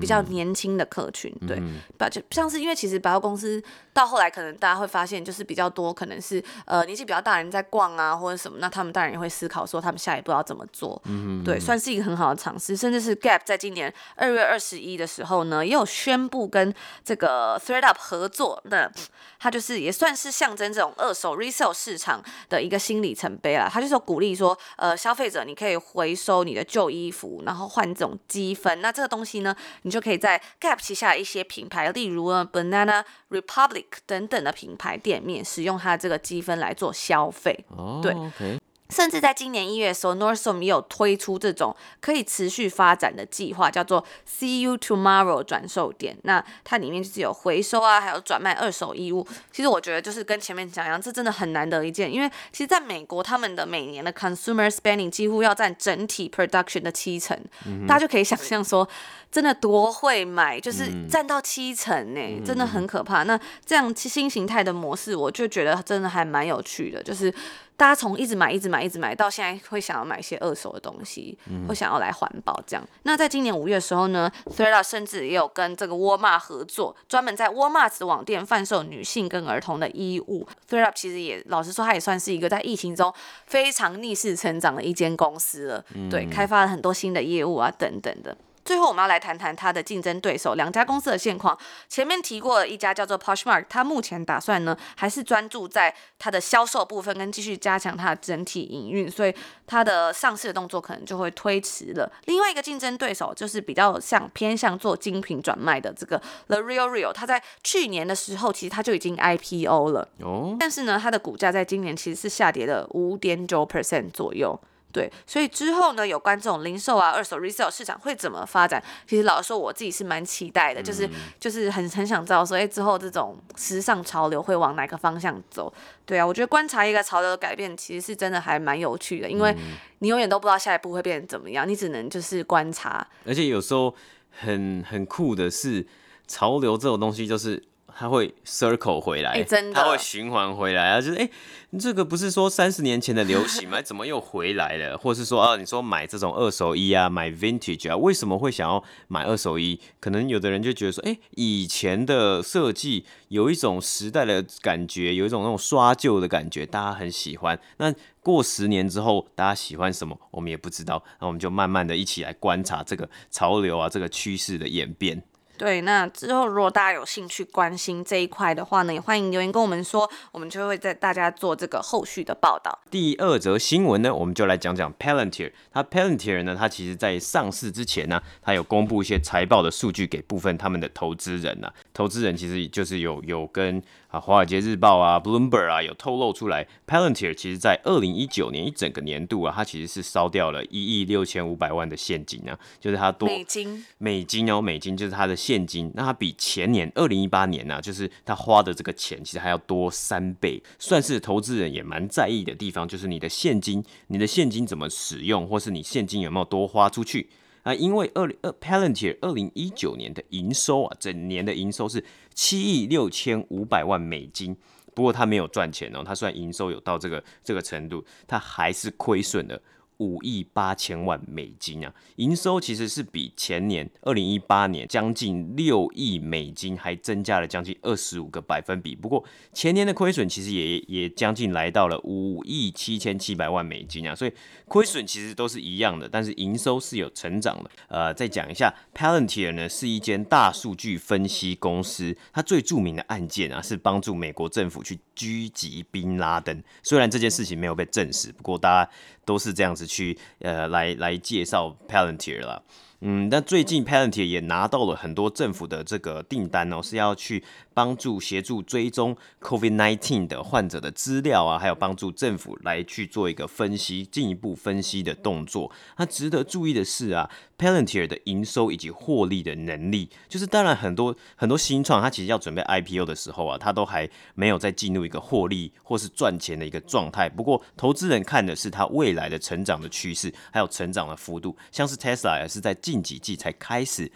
比较年轻的客群，对，把就像是因为其实百货公司到后来可能大家会发现，就是比较多可能是呃年纪比较大的人在逛啊或者什么，那他们当然也会思考说他们下一步要怎么做，嗯对，算是一个很好的尝试，甚至是 Gap 在今年二月二十一的时候呢，也有宣布跟这个 ThreadUp 合作，那它就是也算是象征这种二手 resale 市场的一个新里程碑啦，它就是鼓励说呃消费者你可以回收你的旧衣服，然后换这种积分，那这个东西呢。你就可以在 Gap 旗下一些品牌，例如呢 Banana Republic 等等的品牌店面，使用它这个积分来做消费。Oh, 对。Okay. 甚至在今年一月的时候，Nordstrom 也有推出这种可以持续发展的计划，叫做 See You Tomorrow 转售点。那它里面就是有回收啊，还有转卖二手衣物。其实我觉得就是跟前面讲一样，这真的很难得一见，因为其实在美国，他们的每年的 consumer spending 几乎要占整体 production 的七成，嗯、大家就可以想象说，真的多会买，就是占到七成呢，嗯、真的很可怕。那这样新形态的模式，我就觉得真的还蛮有趣的，就是。大家从一直买、一直买、一直买到现在，会想要买一些二手的东西，嗯、会想要来环保这样。那在今年五月的时候呢，ThredUp 甚至也有跟这个沃尔玛合作，专门在沃尔玛网店贩售女性跟儿童的衣物。ThredUp 其实也老实说，它也算是一个在疫情中非常逆势成长的一间公司了。嗯、对，开发了很多新的业务啊，等等的。最后，我们要来谈谈它的竞争对手两家公司的现况。前面提过一家叫做 Poshmark，它目前打算呢，还是专注在它的销售部分，跟继续加强它的整体营运，所以它的上市的动作可能就会推迟了。另外一个竞争对手就是比较像偏向做精品转卖的这个 The RealReal，它在去年的时候其实它就已经 IPO 了，哦，但是呢，它的股价在今年其实是下跌了五点九 percent 左右。对，所以之后呢，有关这种零售啊、二手 resale 市场会怎么发展？其实老实说，我自己是蛮期待的，就是就是很很想知道说，哎，之后这种时尚潮流会往哪个方向走？对啊，我觉得观察一个潮流的改变，其实是真的还蛮有趣的，因为你永远都不知道下一步会变成怎么样，你只能就是观察。而且有时候很很酷的是，潮流这种东西就是。它会 circle 回来，欸、它会循环回来啊！就是哎、欸，这个不是说三十年前的流行吗？怎么又回来了？或是说啊，你说买这种二手衣啊，买 vintage 啊，为什么会想要买二手衣？可能有的人就觉得说，哎、欸，以前的设计有一种时代的感觉，有一种那种刷旧的感觉，大家很喜欢。那过十年之后，大家喜欢什么？我们也不知道。那我们就慢慢的一起来观察这个潮流啊，这个趋势的演变。对，那之后如果大家有兴趣关心这一块的话呢，也欢迎留言跟我们说，我们就会在大家做这个后续的报道。第二则新闻呢，我们就来讲讲 Palantir。它 Palantir 呢，它其实在上市之前呢，它有公布一些财报的数据给部分他们的投资人呐、投资人其实就是有有跟啊，《华尔街日报》啊，《Bloomberg》啊，有透露出来，Palantir 其实在二零一九年一整个年度啊，它其实是烧掉了一亿六千五百万的现金啊，就是它多美金，美金哦，美金就是它的现金，那它比前年二零一八年呢、啊，就是它花的这个钱其实还要多三倍，算是投资人也蛮在意的地方，就是你的现金，你的现金怎么使用，或是你现金有没有多花出去。啊，因为二零二 Palantir 二零一九年的营收啊，整年的营收是七亿六千五百万美金，不过他没有赚钱哦，他虽然营收有到这个这个程度，他还是亏损的。五亿八千万美金啊，营收其实是比前年二零一八年将近六亿美金还增加了将近二十五个百分比。不过前年的亏损其实也也将近来到了五亿七千七百万美金啊，所以亏损其实都是一样的，但是营收是有成长的。呃，再讲一下，Palantir 呢是一间大数据分析公司，它最著名的案件啊是帮助美国政府去狙击宾拉登。虽然这件事情没有被证实，不过大家都是这样子。去呃来来介绍 Palantir 了，嗯，那最近 Palantir 也拿到了很多政府的这个订单哦，是要去。帮助协助追踪 COVID-19 的患者的资料啊，还有帮助政府来去做一个分析，进一步分析的动作。那值得注意的是啊，Palantir 的营收以及获利的能力，就是当然很多很多新创，它其实要准备 IPO 的时候啊，它都还没有再进入一个获利或是赚钱的一个状态。不过，投资人看的是它未来的成长的趋势，还有成长的幅度。像是 Tesla 也是在近几季才开始。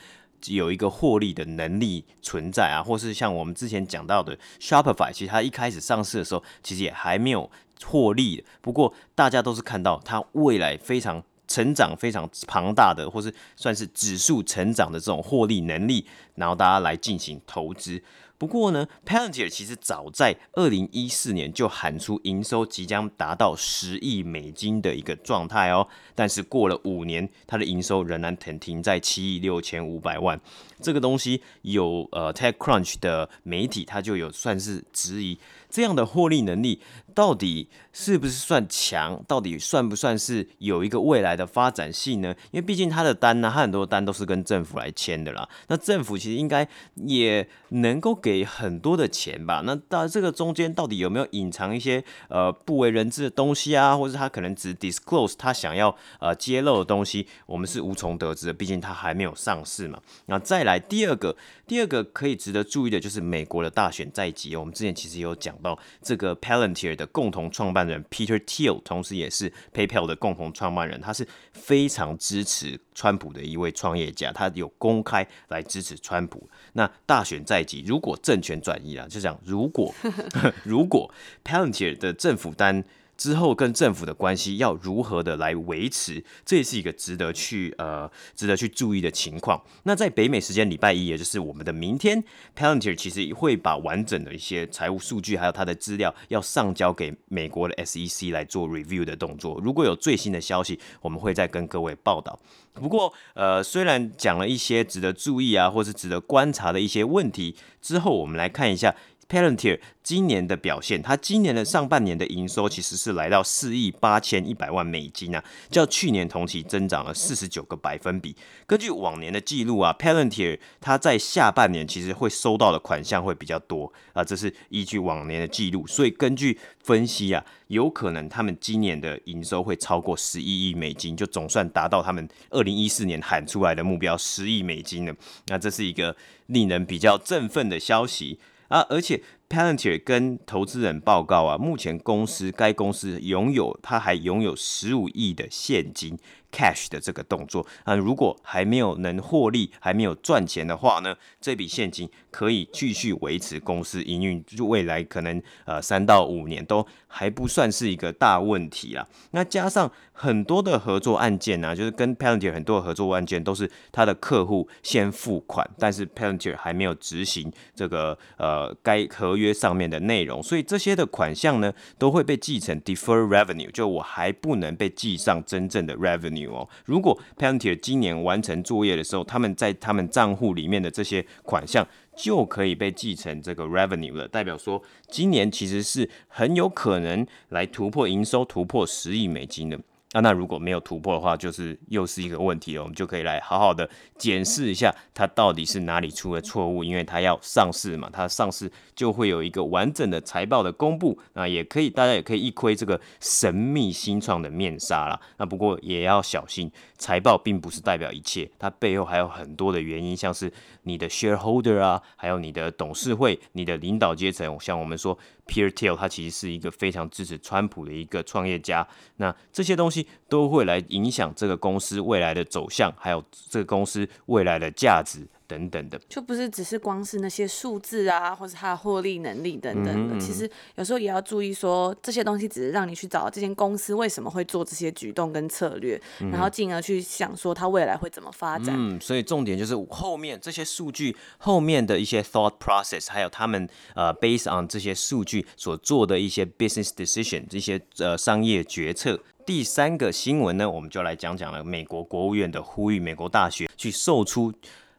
有一个获利的能力存在啊，或是像我们之前讲到的 Shopify，其实它一开始上市的时候，其实也还没有获利。不过大家都是看到它未来非常成长、非常庞大的，或是算是指数成长的这种获利能力，然后大家来进行投资。不过呢，Palantir 其实早在二零一四年就喊出营收即将达到十亿美金的一个状态哦，但是过了五年，它的营收仍然停停在七亿六千五百万。这个东西有呃 TechCrunch 的媒体，它就有算是质疑这样的获利能力到底是不是算强，到底算不算是有一个未来的发展性呢？因为毕竟他的单呢，他很多单都是跟政府来签的啦。那政府其实应该也能够给很多的钱吧？那到这个中间到底有没有隐藏一些呃不为人知的东西啊？或者他可能只 disclose 他想要呃揭露的东西，我们是无从得知的。毕竟它还没有上市嘛。那再来。第二个，第二个可以值得注意的就是美国的大选在即。我们之前其实有讲到这个 Palantir 的共同创办人 Peter Thiel，同时也是 PayPal 的共同创办人，他是非常支持川普的一位创业家，他有公开来支持川普。那大选在即，如果政权转移了，就讲如果 如果 Palantir 的政府单。之后跟政府的关系要如何的来维持，这也是一个值得去呃值得去注意的情况。那在北美时间礼拜一，也就是我们的明天，Palantir 其实会把完整的一些财务数据还有它的资料要上交给美国的 SEC 来做 review 的动作。如果有最新的消息，我们会再跟各位报道。不过呃，虽然讲了一些值得注意啊，或是值得观察的一些问题之后，我们来看一下。Palantir 今年的表现，它今年的上半年的营收其实是来到四亿八千一百万美金啊，较去年同期增长了四十九个百分比。根据往年的记录啊，Palantir 它在下半年其实会收到的款项会比较多啊，这是依据往年的记录，所以根据分析啊，有可能他们今年的营收会超过十一亿美金，就总算达到他们二零一四年喊出来的目标十亿美金了。那这是一个令人比较振奋的消息。啊，而且 Palantir 跟投资人报告啊，目前公司该公司拥有，它还拥有十五亿的现金。Cash 的这个动作啊，如果还没有能获利，还没有赚钱的话呢，这笔现金可以继续维持公司营运，就未来可能呃三到五年都还不算是一个大问题啦。那加上很多的合作案件呢、就是跟 Palantir 很多的合作案件都是他的客户先付款，但是 Palantir 还没有执行这个呃该合约上面的内容，所以这些的款项呢都会被记成 defer revenue，就我还不能被记上真正的 revenue。如果 Palantir 今年完成作业的时候，他们在他们账户里面的这些款项就可以被继承这个 revenue 了，代表说今年其实是很有可能来突破营收突破十亿美金的。啊，那如果没有突破的话，就是又是一个问题了。我们就可以来好好的检视一下，它到底是哪里出了错误。因为它要上市嘛，它上市就会有一个完整的财报的公布。那也可以，大家也可以一窥这个神秘新创的面纱啦。那不过也要小心，财报并不是代表一切，它背后还有很多的原因，像是你的 shareholder 啊，还有你的董事会、你的领导阶层，像我们说。Peter Thiel 他其实是一个非常支持川普的一个创业家，那这些东西都会来影响这个公司未来的走向，还有这个公司未来的价值。等等的，就不是只是光是那些数字啊，或是它的获利能力等等的。嗯嗯，其实有时候也要注意说，这些东西只是让你去找这间公司为什么会做这些举动跟策略，嗯、然后进而去想说它未来会怎么发展。嗯，所以重点就是后面这些数据后面的一些 thought process，还有他们呃 based on 这些数据所做的一些 business decision，这些呃商业决策。第三个新闻呢，我们就来讲讲了美国国务院的呼吁，美国大学去售出。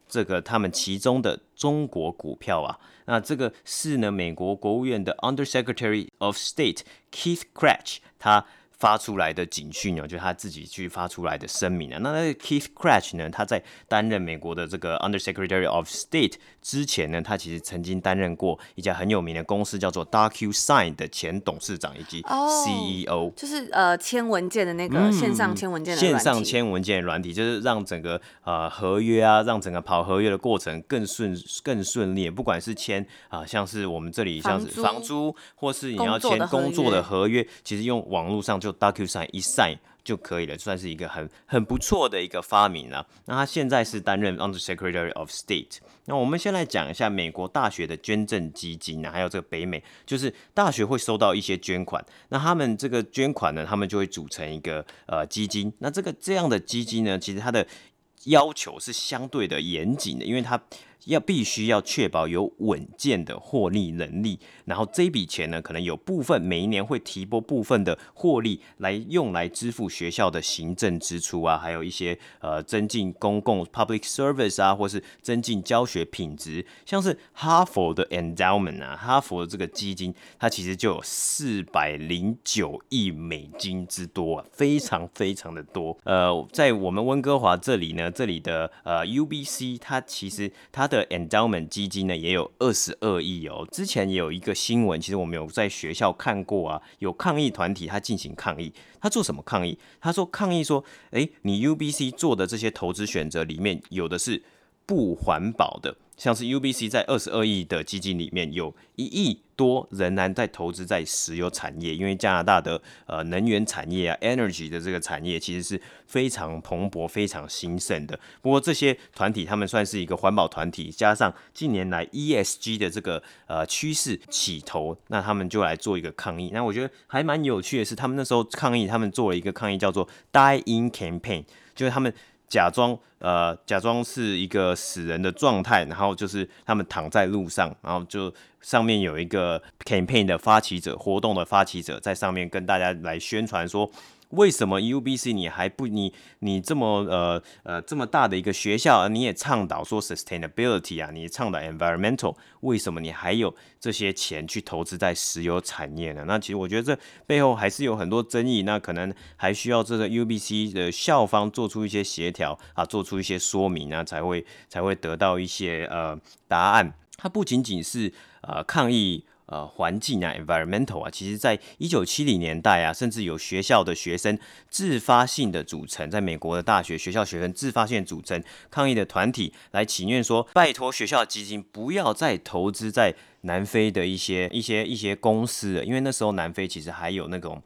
这个他们其中的中国股票啊，那这个是呢，美国国务院的 Undersecretary of State Keith Krach 他。发出来的警讯哦，就他自己去发出来的声明啊。那那 Keith Krach 呢，他在担任美国的这个 Undersecretary of State 之前呢，他其实曾经担任过一家很有名的公司，叫做 DocuSign 的前董事长以及 CEO，、oh, 就是呃签文件的那个线上签文件的、嗯、线上签文件的软体，就是让整个呃合约啊，让整个跑合约的过程更顺更顺利。不管是签啊、呃，像是我们这里像是房租，或是你要签工作的合约，其实用网络上就 DocuSign 一 sign 就可以了，算是一个很很不错的一个发明了。那他现在是担任 Undersecretary of State。那我们先来讲一下美国大学的捐赠基金呢，还有这个北美，就是大学会收到一些捐款，那他们这个捐款呢，他们就会组成一个呃基金。那这个这样的基金呢，其实它的要求是相对的严谨的，因为它。要必须要确保有稳健的获利能力，然后这笔钱呢，可能有部分每一年会提拨部分的获利来用来支付学校的行政支出啊，还有一些呃增进公共 public service 啊，或是增进教学品质，像是哈佛的 endowment 啊，哈佛的这个基金，它其实就有四百零九亿美金之多啊，非常非常的多。呃，在我们温哥华这里呢，这里的呃 UBC 它其实它的的 endowment 基金呢也有二十二亿哦。之前也有一个新闻，其实我们有在学校看过啊，有抗议团体他进行抗议，他做什么抗议？他说抗议说，诶，你 UBC 做的这些投资选择里面有的是不环保的。像是 UBC 在二十二亿的基金里面，有一亿多仍然在投资在石油产业，因为加拿大的呃能源产业啊，energy 的这个产业其实是非常蓬勃、非常兴盛的。不过这些团体他们算是一个环保团体，加上近年来 ESG 的这个呃趋势起头，那他们就来做一个抗议。那我觉得还蛮有趣的是，他们那时候抗议，他们做了一个抗议叫做 Die In Campaign，就是他们。假装呃，假装是一个死人的状态，然后就是他们躺在路上，然后就上面有一个 campaign 的发起者，活动的发起者在上面跟大家来宣传说。为什么 UBC 你还不你你这么呃呃这么大的一个学校，你也倡导说 sustainability 啊，你倡导 environmental，为什么你还有这些钱去投资在石油产业呢？那其实我觉得这背后还是有很多争议，那可能还需要这个 UBC 的校方做出一些协调啊，做出一些说明啊，才会才会得到一些呃答案。它不仅仅是呃抗议。呃，环境啊，environmental 啊，其实在一九七零年代啊，甚至有学校的学生自发性的组成，在美国的大学学校学生自发性组成抗议的团体，来请愿说，拜托学校基金不要再投资在南非的一些一些一些公司，因为那时候南非其实还有那种。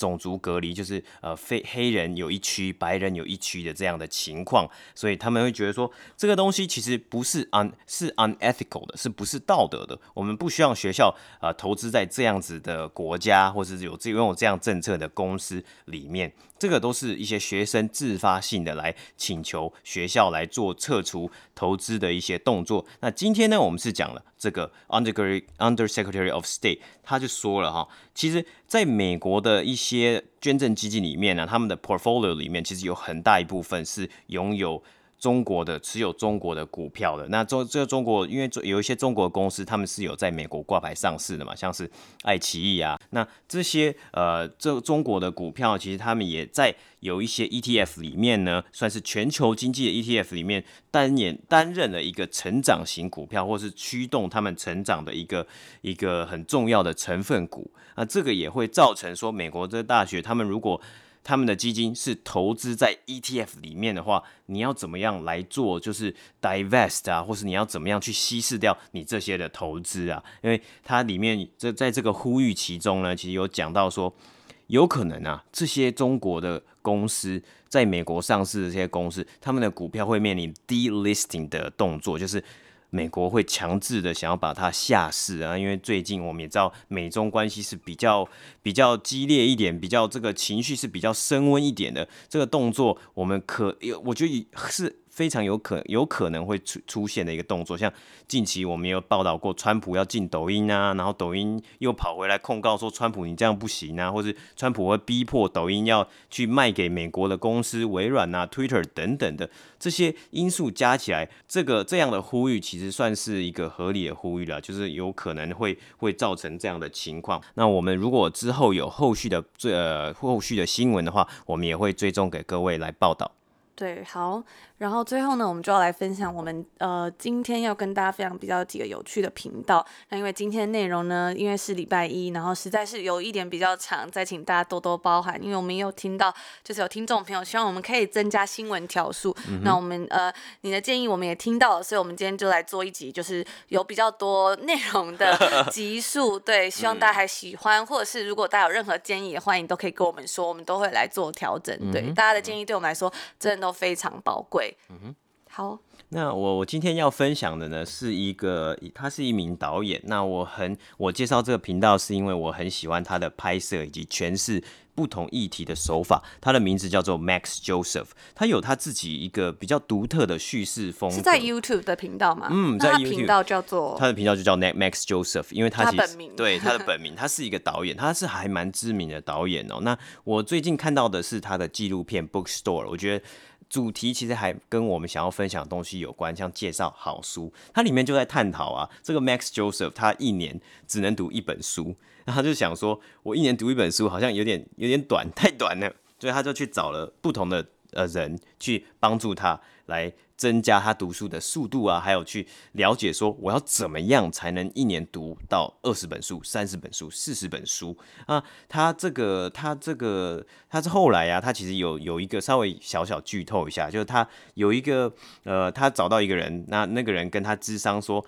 种族隔离就是呃，非黑人有一区，白人有一区的这样的情况，所以他们会觉得说，这个东西其实不是 un 是 unethical 的，是不是道德的？我们不需要学校、呃、投资在这样子的国家，或是有这拥有这样政策的公司里面。这个都是一些学生自发性的来请求学校来做撤除投资的一些动作。那今天呢，我们是讲了这个 Under Undersecretary of State，他就说了哈，其实在美国的一些捐赠基金里面呢，他们的 portfolio 里面其实有很大一部分是拥有中国的持有中国的股票的。那中这个中国，因为有一些中国公司，他们是有在美国挂牌上市的嘛，像是爱奇艺啊，那这些呃这中国的股票，其实他们也在有一些 ETF 里面呢，算是全球经济的 ETF 里面担任担任了一个成长型股票，或是驱动他们成长的一个一个很重要的成分股。那这个也会造成说，美国这大学他们如果他们的基金是投资在 ETF 里面的话，你要怎么样来做？就是 divest 啊，或是你要怎么样去稀释掉你这些的投资啊？因为它里面这在这个呼吁其中呢，其实有讲到说，有可能啊，这些中国的公司在美国上市的这些公司，他们的股票会面临 delisting 的动作，就是。美国会强制的想要把它下市啊，因为最近我们也知道美中关系是比较比较激烈一点，比较这个情绪是比较升温一点的这个动作，我们可我觉得是。非常有可有可能会出出现的一个动作，像近期我们有报道过，川普要进抖音啊，然后抖音又跑回来控告说，川普你这样不行啊，或是川普会逼迫抖音要去卖给美国的公司微软啊、Twitter 等等的这些因素加起来，这个这样的呼吁其实算是一个合理的呼吁了，就是有可能会会造成这样的情况。那我们如果之后有后续的这呃后续的新闻的话，我们也会追踪给各位来报道。对，好。然后最后呢，我们就要来分享我们呃今天要跟大家分享比较几个有趣的频道。那因为今天的内容呢，因为是礼拜一，然后实在是有一点比较长，再请大家多多包涵。因为我们也有听到，就是有听众朋友希望我们可以增加新闻条数。嗯、那我们呃你的建议我们也听到了，所以我们今天就来做一集，就是有比较多内容的 集数。对，希望大家还喜欢，或者是如果大家有任何建议，也欢迎都可以跟我们说，我们都会来做调整。对，嗯、大家的建议对我们来说真的都非常宝贵。嗯哼，好。那我我今天要分享的呢，是一个他是一名导演。那我很我介绍这个频道，是因为我很喜欢他的拍摄以及诠释不同议题的手法。他的名字叫做 Max Joseph，他有他自己一个比较独特的叙事风格。是在 YouTube 的频道吗？嗯，在 YouTube 频道叫做他的频道就叫 Max Joseph，因为他其实他本名对他的本名，他是一个导演，他是还蛮知名的导演哦。那我最近看到的是他的纪录片 Bookstore，我觉得。主题其实还跟我们想要分享的东西有关，像介绍好书，它里面就在探讨啊，这个 Max Joseph 他一年只能读一本书，然后他就想说，我一年读一本书好像有点有点短，太短了，所以他就去找了不同的呃人去帮助他来。增加他读书的速度啊，还有去了解说我要怎么样才能一年读到二十本书、三十本书、四十本书啊？他这个，他这个，他是后来啊，他其实有有一个稍微小小剧透一下，就是他有一个呃，他找到一个人，那那个人跟他智商说，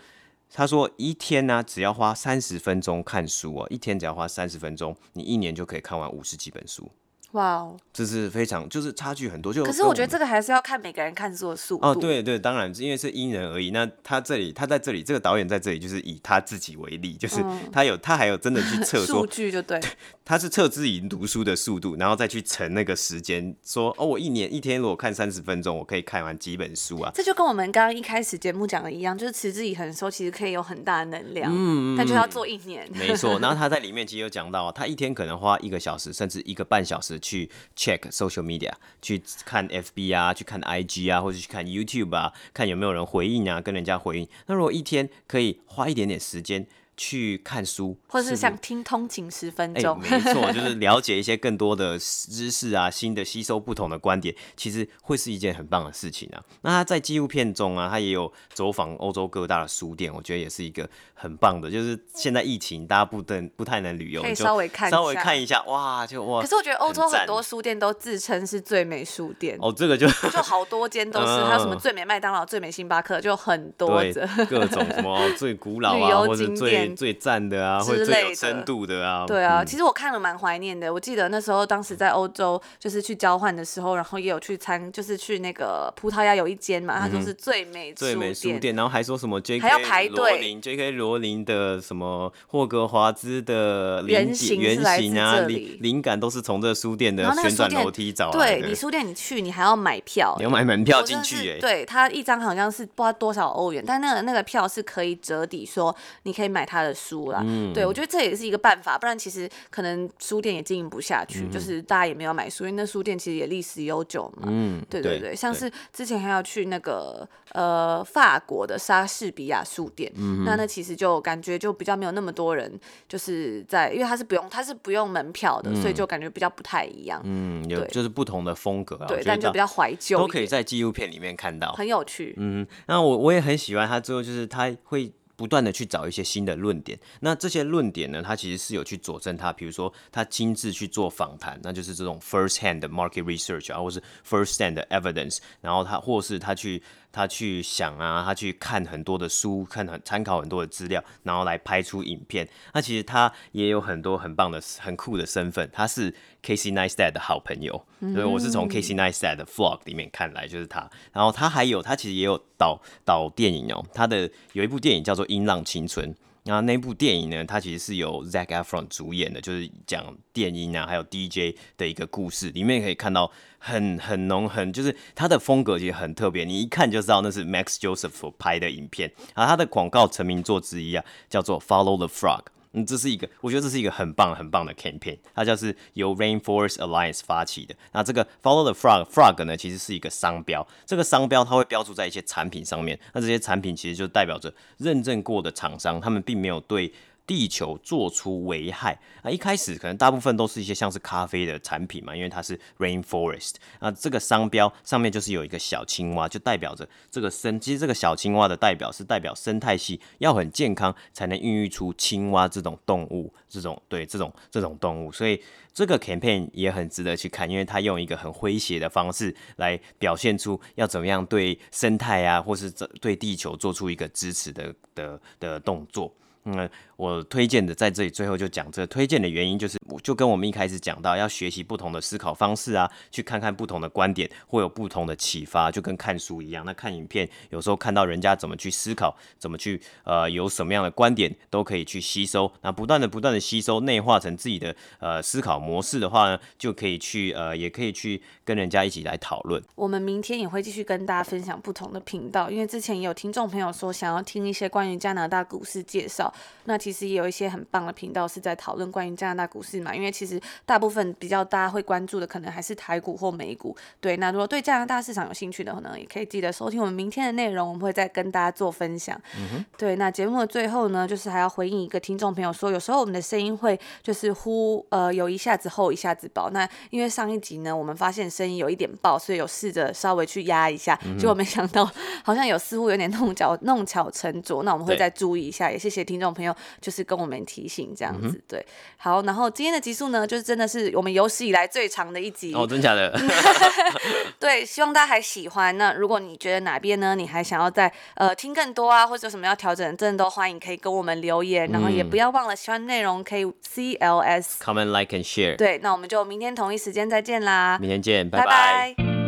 他说一天呢、只要花三十分钟看书啊，一天只要花三十分钟，你一年就可以看完五十几本书。哇哦，这是非常就是差距很多，就可是我觉得这个还是要看每个人看书的速度。哦，对对，当然因为是因人而异。那他这里，他在这里，这个导演在这里就是以他自己为例，就是他有他还有真的去测 数据就对，他是测自己读书的速度，然后再去乘那个时间，说哦，我一年一天如果看三十分钟，我可以看完几本书啊？这就跟我们刚刚一开始节目讲的一样，就是持之以恒的时候，其实可以有很大的能量，嗯，但就要做一年。没错，然后他在里面其实有讲到，他一天可能花一个小时甚至一个半小时去 check。social media 去看 FB 啊，去看 IG 啊，或者去看 YouTube 啊，看有没有人回应啊，跟人家回应。那如果一天可以花一点点时间。去看书，或者是像听通勤十分钟，欸，没错，就是了解一些更多的知识啊，新的吸收不同的观点，其实会是一件很棒的事情啊。那他在纪录片中啊，他也有走访欧洲各大的书店，我觉得也是一个很棒的。就是现在疫情，大家不能不太能旅游，可以稍微看稍微看一下，哇，就哇。可是我觉得欧洲很多书店都自称是最美书店哦，这个就 就好多间都是，还、嗯、有什么最美麦当劳、最美星巴克，就很多的各种什么最古老啊，或者最。最赞的啊，或者最有深度的啊，对啊，嗯、其实我看了蛮怀念的。我记得那时候当时在欧洲，就是去交换的时候，然后也有去参，就是去那个葡萄牙有一间嘛，它就是最美最美书店，然后还说什么 J K 还要排队，J K 罗琳的什么霍格华兹的原型原型啊，灵灵感都是从这个书店的旋转楼梯找来的。对，你书店你去，你还要买票，你要买门票进去耶。对，它一张好像是不知道多少欧元，但那个那个票是可以折抵，说你可以买他的书啦。嗯，对，我觉得这也是一个办法，不然其实可能书店也经营不下去，嗯、就是大家也没有买书，因为那书店其实也历史悠久嘛。嗯，对对对，对像是之前还要去那个呃法国的莎士比亚书店，嗯、那那其实就感觉就比较没有那么多人，就是在，因为他是不用他是不用门票的，嗯、所以就感觉比较不太一样。嗯，有就是不同的风格啊，对，但就比较怀旧，都可以在纪录片里面看到，很有趣。嗯，那我我也很喜欢他，最后就是他会。不断的去找一些新的论点，那这些论点呢，他其实是有去佐证他，比如说他亲自去做访谈，那就是这种 first hand 的 market research 啊，或是 first hand 的 evidence，然后他或是他去。他去想啊，他去看很多的书，看很参考很多的资料，然后来拍出影片。那其实他也有很多很棒的、很酷的身份。他是 Casey Neistat 的好朋友，嗯、所以我是从 Casey Neistat 的 vlog 里面看来就是他。然后他还有，他其实也有导导电影哦。他的有一部电影叫做《音浪青春》。然后那部电影呢，它其实是由 Zac Efron 主演的，就是讲电音啊，还有 DJ 的一个故事。里面可以看到很很浓很，就是它的风格其实很特别，你一看就知道那是 Max Joseph 拍的影片。然后它的广告成名作之一啊，叫做 Follow the Frog。嗯，这是一个，我觉得这是一个很棒很棒的 campaign，它就是由 Rainforest Alliance 发起的。那这个 Follow the Frog，Frog 呢，其实是一个商标，这个商标它会标注在一些产品上面，那这些产品其实就代表着认证过的厂商，他们并没有对。地球做出危害啊！一开始可能大部分都是一些像是咖啡的产品嘛，因为它是 rainforest 啊。这个商标上面就是有一个小青蛙，就代表着这个生。其实这个小青蛙的代表是代表生态系要很健康，才能孕育出青蛙这种动物。这种对这种这种动物，所以这个 campaign 也很值得去看，因为它用一个很诙谐的方式来表现出要怎么样对生态啊，或是这对地球做出一个支持的的的动作。嗯，我推荐的在这里最后就讲这推荐的原因，就是我就跟我们一开始讲到，要学习不同的思考方式啊，去看看不同的观点，会有不同的启发，就跟看书一样。那看影片，有时候看到人家怎么去思考，怎么去呃有什么样的观点，都可以去吸收。那不断的不断的吸收，内化成自己的呃思考模式的话呢，就可以去呃也可以去跟人家一起来讨论。我们明天也会继续跟大家分享不同的频道，因为之前也有听众朋友说想要听一些关于加拿大股市介绍。那其实也有一些很棒的频道是在讨论关于加拿大股市嘛，因为其实大部分比较大家会关注的可能还是台股或美股。对，那如果对加拿大市场有兴趣的话呢，也可以记得收听我们明天的内容，我们会再跟大家做分享。对，那节目的最后呢，就是还要回应一个听众朋友说，有时候我们的声音会就是忽呃有一下子厚一下子薄。那因为上一集呢，我们发现声音有一点爆，所以有试着稍微去压一下，嗯、结果没想到好像有似乎有点弄巧弄巧成拙。那我们会再注意一下，也谢谢听众朋友。就是跟我们提醒这样子，嗯、对，好，然后今天的集数呢，就是真的是我们有史以来最长的一集哦，真假的？对，希望大家还喜欢。那如果你觉得哪边呢，你还想要再呃听更多啊，或者有什么要调整，真的都欢迎可以跟我们留言，然后也不要忘了喜欢内容可以 CLS comment like and share。对，那我们就明天同一时间再见啦，明天见，拜拜。拜拜